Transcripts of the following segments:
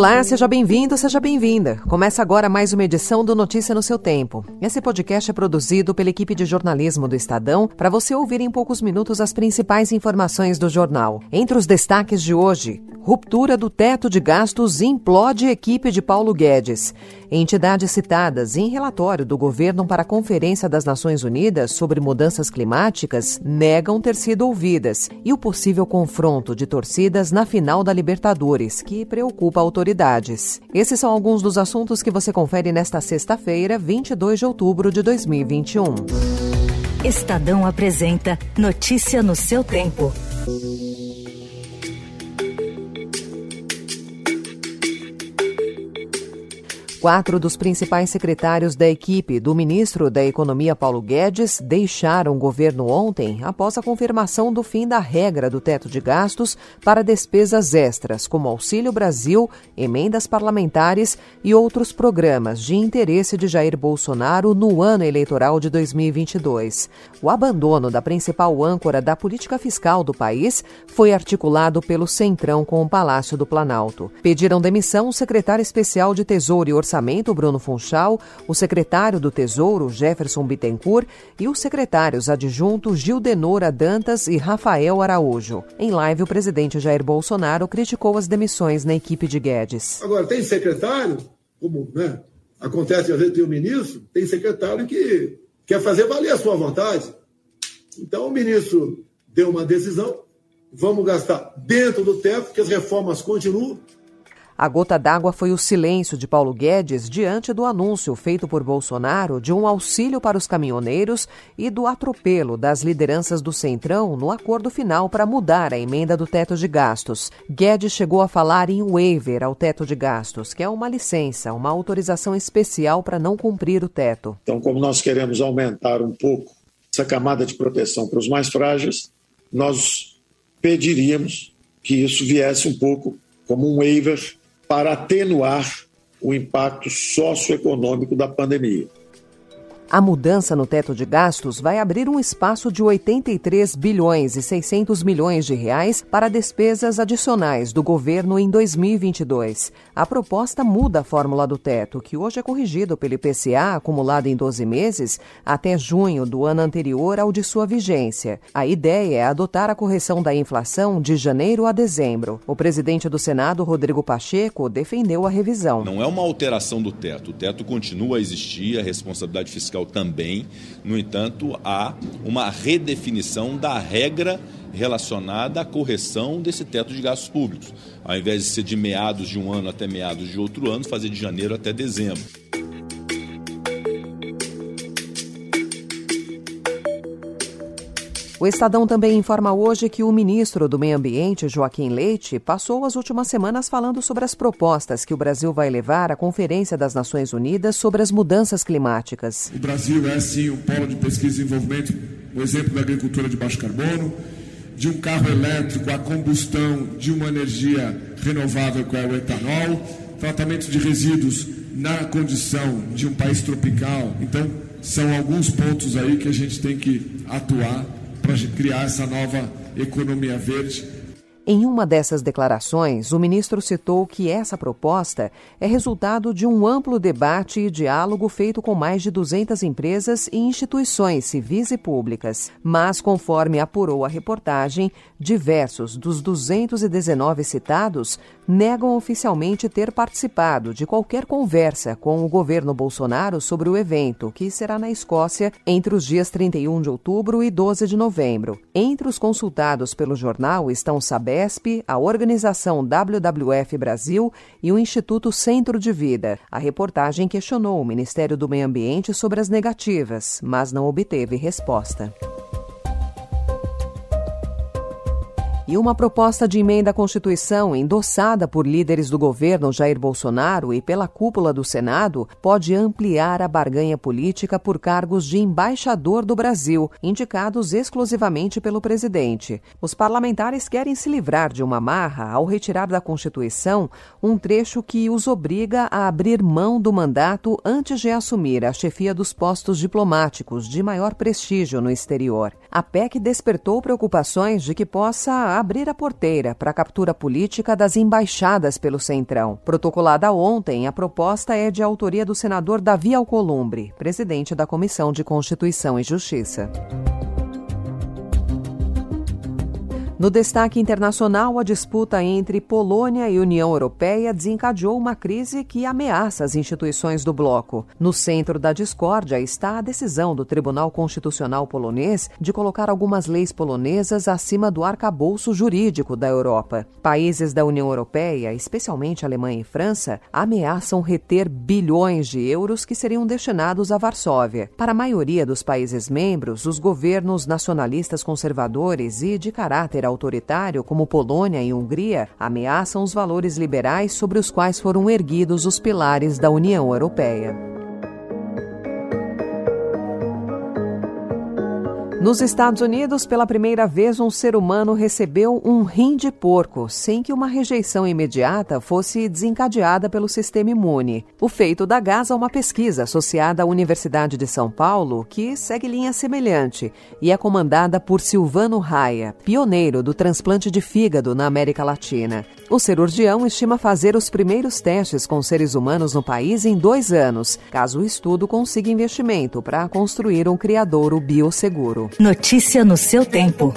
Olá, seja bem-vindo, seja bem-vinda. Começa agora mais uma edição do Notícia no seu tempo. Esse podcast é produzido pela equipe de jornalismo do Estadão para você ouvir em poucos minutos as principais informações do jornal. Entre os destaques de hoje, Ruptura do teto de gastos implode equipe de Paulo Guedes. Entidades citadas em relatório do governo para a Conferência das Nações Unidas sobre Mudanças Climáticas negam ter sido ouvidas. E o possível confronto de torcidas na final da Libertadores, que preocupa autoridades. Esses são alguns dos assuntos que você confere nesta sexta-feira, 22 de outubro de 2021. Estadão apresenta Notícia no seu tempo. Quatro dos principais secretários da equipe do ministro da Economia Paulo Guedes deixaram o governo ontem após a confirmação do fim da regra do teto de gastos para despesas extras, como Auxílio Brasil, emendas parlamentares e outros programas de interesse de Jair Bolsonaro no ano eleitoral de 2022. O abandono da principal âncora da política fiscal do país foi articulado pelo Centrão com o Palácio do Planalto. Pediram demissão o secretário especial de Tesouro e Orçamento Orçamento, Bruno Funchal, o secretário do Tesouro, Jefferson Bittencourt, e os secretários adjuntos Gildenora Dantas e Rafael Araújo. Em live, o presidente Jair Bolsonaro criticou as demissões na equipe de Guedes. Agora, tem secretário, como né, acontece às vezes tem o ministro, tem secretário que quer fazer valer a sua vontade. Então, o ministro deu uma decisão, vamos gastar dentro do teto, que as reformas continuam, a gota d'água foi o silêncio de Paulo Guedes diante do anúncio feito por Bolsonaro de um auxílio para os caminhoneiros e do atropelo das lideranças do Centrão no acordo final para mudar a emenda do teto de gastos. Guedes chegou a falar em waiver ao teto de gastos, que é uma licença, uma autorização especial para não cumprir o teto. Então, como nós queremos aumentar um pouco essa camada de proteção para os mais frágeis, nós pediríamos que isso viesse um pouco como um waiver para atenuar o impacto socioeconômico da pandemia. A mudança no teto de gastos vai abrir um espaço de 83 bilhões e 600 milhões de reais para despesas adicionais do governo em 2022. A proposta muda a fórmula do teto, que hoje é corrigido pelo IPCA acumulado em 12 meses até junho do ano anterior ao de sua vigência. A ideia é adotar a correção da inflação de janeiro a dezembro. O presidente do Senado, Rodrigo Pacheco, defendeu a revisão. Não é uma alteração do teto. O teto continua a existir, a responsabilidade fiscal também. No entanto, há uma redefinição da regra relacionada à correção desse teto de gastos públicos. Ao invés de ser de meados de um ano até meados de outro ano, fazer de janeiro até dezembro. O Estadão também informa hoje que o ministro do Meio Ambiente, Joaquim Leite, passou as últimas semanas falando sobre as propostas que o Brasil vai levar à Conferência das Nações Unidas sobre as mudanças climáticas. O Brasil é, sim, um polo de pesquisa e desenvolvimento, um exemplo da agricultura de baixo carbono, de um carro elétrico, a combustão de uma energia renovável, que é o etanol, tratamento de resíduos na condição de um país tropical. Então, são alguns pontos aí que a gente tem que atuar para criar essa nova economia verde em uma dessas declarações, o ministro citou que essa proposta é resultado de um amplo debate e diálogo feito com mais de 200 empresas e instituições civis e públicas. Mas, conforme apurou a reportagem, diversos dos 219 citados negam oficialmente ter participado de qualquer conversa com o governo Bolsonaro sobre o evento, que será na Escócia entre os dias 31 de outubro e 12 de novembro. Entre os consultados pelo jornal estão A organização WWF Brasil e o Instituto Centro de Vida. A reportagem questionou o Ministério do Meio Ambiente sobre as negativas, mas não obteve resposta. E uma proposta de emenda à Constituição, endossada por líderes do governo Jair Bolsonaro e pela cúpula do Senado, pode ampliar a barganha política por cargos de embaixador do Brasil, indicados exclusivamente pelo presidente. Os parlamentares querem se livrar de uma marra ao retirar da Constituição um trecho que os obriga a abrir mão do mandato antes de assumir a chefia dos postos diplomáticos de maior prestígio no exterior. A PEC despertou preocupações de que possa abrir a porteira para a captura política das embaixadas pelo Centrão. Protocolada ontem, a proposta é de autoria do senador Davi Alcolumbre, presidente da Comissão de Constituição e Justiça. No destaque internacional, a disputa entre Polônia e União Europeia desencadeou uma crise que ameaça as instituições do bloco. No centro da discórdia está a decisão do Tribunal Constitucional polonês de colocar algumas leis polonesas acima do arcabouço jurídico da Europa. Países da União Europeia, especialmente Alemanha e França, ameaçam reter bilhões de euros que seriam destinados a Varsóvia. Para a maioria dos países membros, os governos nacionalistas conservadores e de caráter autoritário, como Polônia e Hungria, ameaçam os valores liberais sobre os quais foram erguidos os pilares da União Europeia. Nos Estados Unidos, pela primeira vez, um ser humano recebeu um rim de porco, sem que uma rejeição imediata fosse desencadeada pelo sistema imune. O feito dá gás a uma pesquisa associada à Universidade de São Paulo, que segue linha semelhante e é comandada por Silvano Raia, pioneiro do transplante de fígado na América Latina. O cirurgião estima fazer os primeiros testes com seres humanos no país em dois anos, caso o estudo consiga investimento para construir um criadouro bioseguro. Notícia no seu tempo.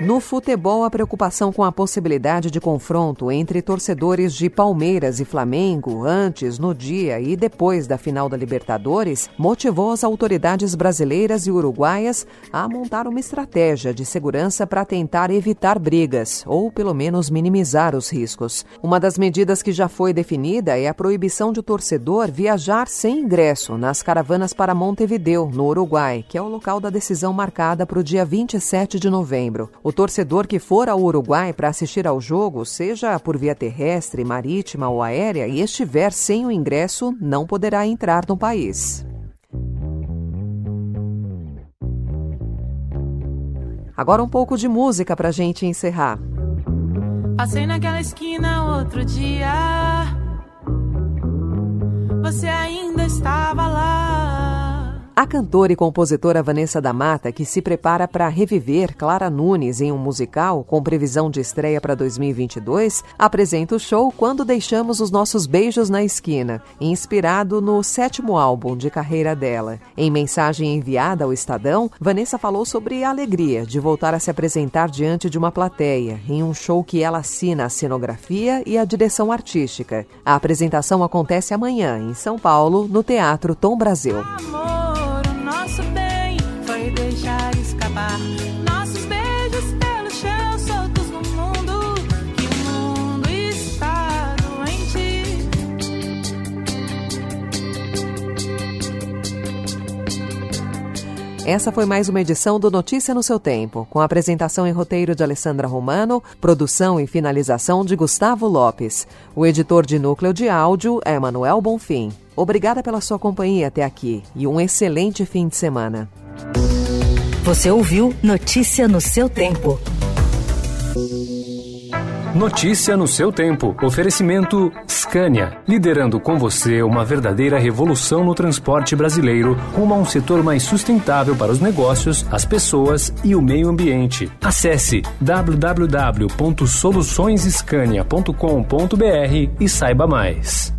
No futebol, a preocupação com a possibilidade de confronto entre torcedores de Palmeiras e Flamengo antes, no dia e depois da final da Libertadores motivou as autoridades brasileiras e uruguaias a montar uma estratégia de segurança para tentar evitar brigas ou, pelo menos, minimizar os riscos. Uma das medidas que já foi definida é a proibição de o torcedor viajar sem ingresso nas caravanas para Montevideo, no Uruguai, que é o local da decisão marcada para o dia 27 de novembro. O torcedor que for ao Uruguai para assistir ao jogo, seja por via terrestre, marítima ou aérea, e estiver sem o ingresso, não poderá entrar no país. Agora um pouco de música para gente encerrar. Passei naquela esquina outro dia. Você ainda estava lá. A cantora e compositora Vanessa da Mata, que se prepara para reviver Clara Nunes em um musical com previsão de estreia para 2022, apresenta o show Quando Deixamos os Nossos Beijos na Esquina, inspirado no sétimo álbum de carreira dela. Em mensagem enviada ao Estadão, Vanessa falou sobre a alegria de voltar a se apresentar diante de uma plateia, em um show que ela assina a cenografia e a direção artística. A apresentação acontece amanhã, em São Paulo, no Teatro Tom Brasil. Amor Essa foi mais uma edição do Notícia no seu tempo, com apresentação e roteiro de Alessandra Romano, produção e finalização de Gustavo Lopes. O editor de núcleo de áudio é Manuel Bonfim. Obrigada pela sua companhia até aqui e um excelente fim de semana. Você ouviu Notícia no seu tempo. Notícia no seu tempo. Oferecimento Scania, liderando com você uma verdadeira revolução no transporte brasileiro, rumo a um setor mais sustentável para os negócios, as pessoas e o meio ambiente. Acesse www.soluçõesescania.com.br e saiba mais.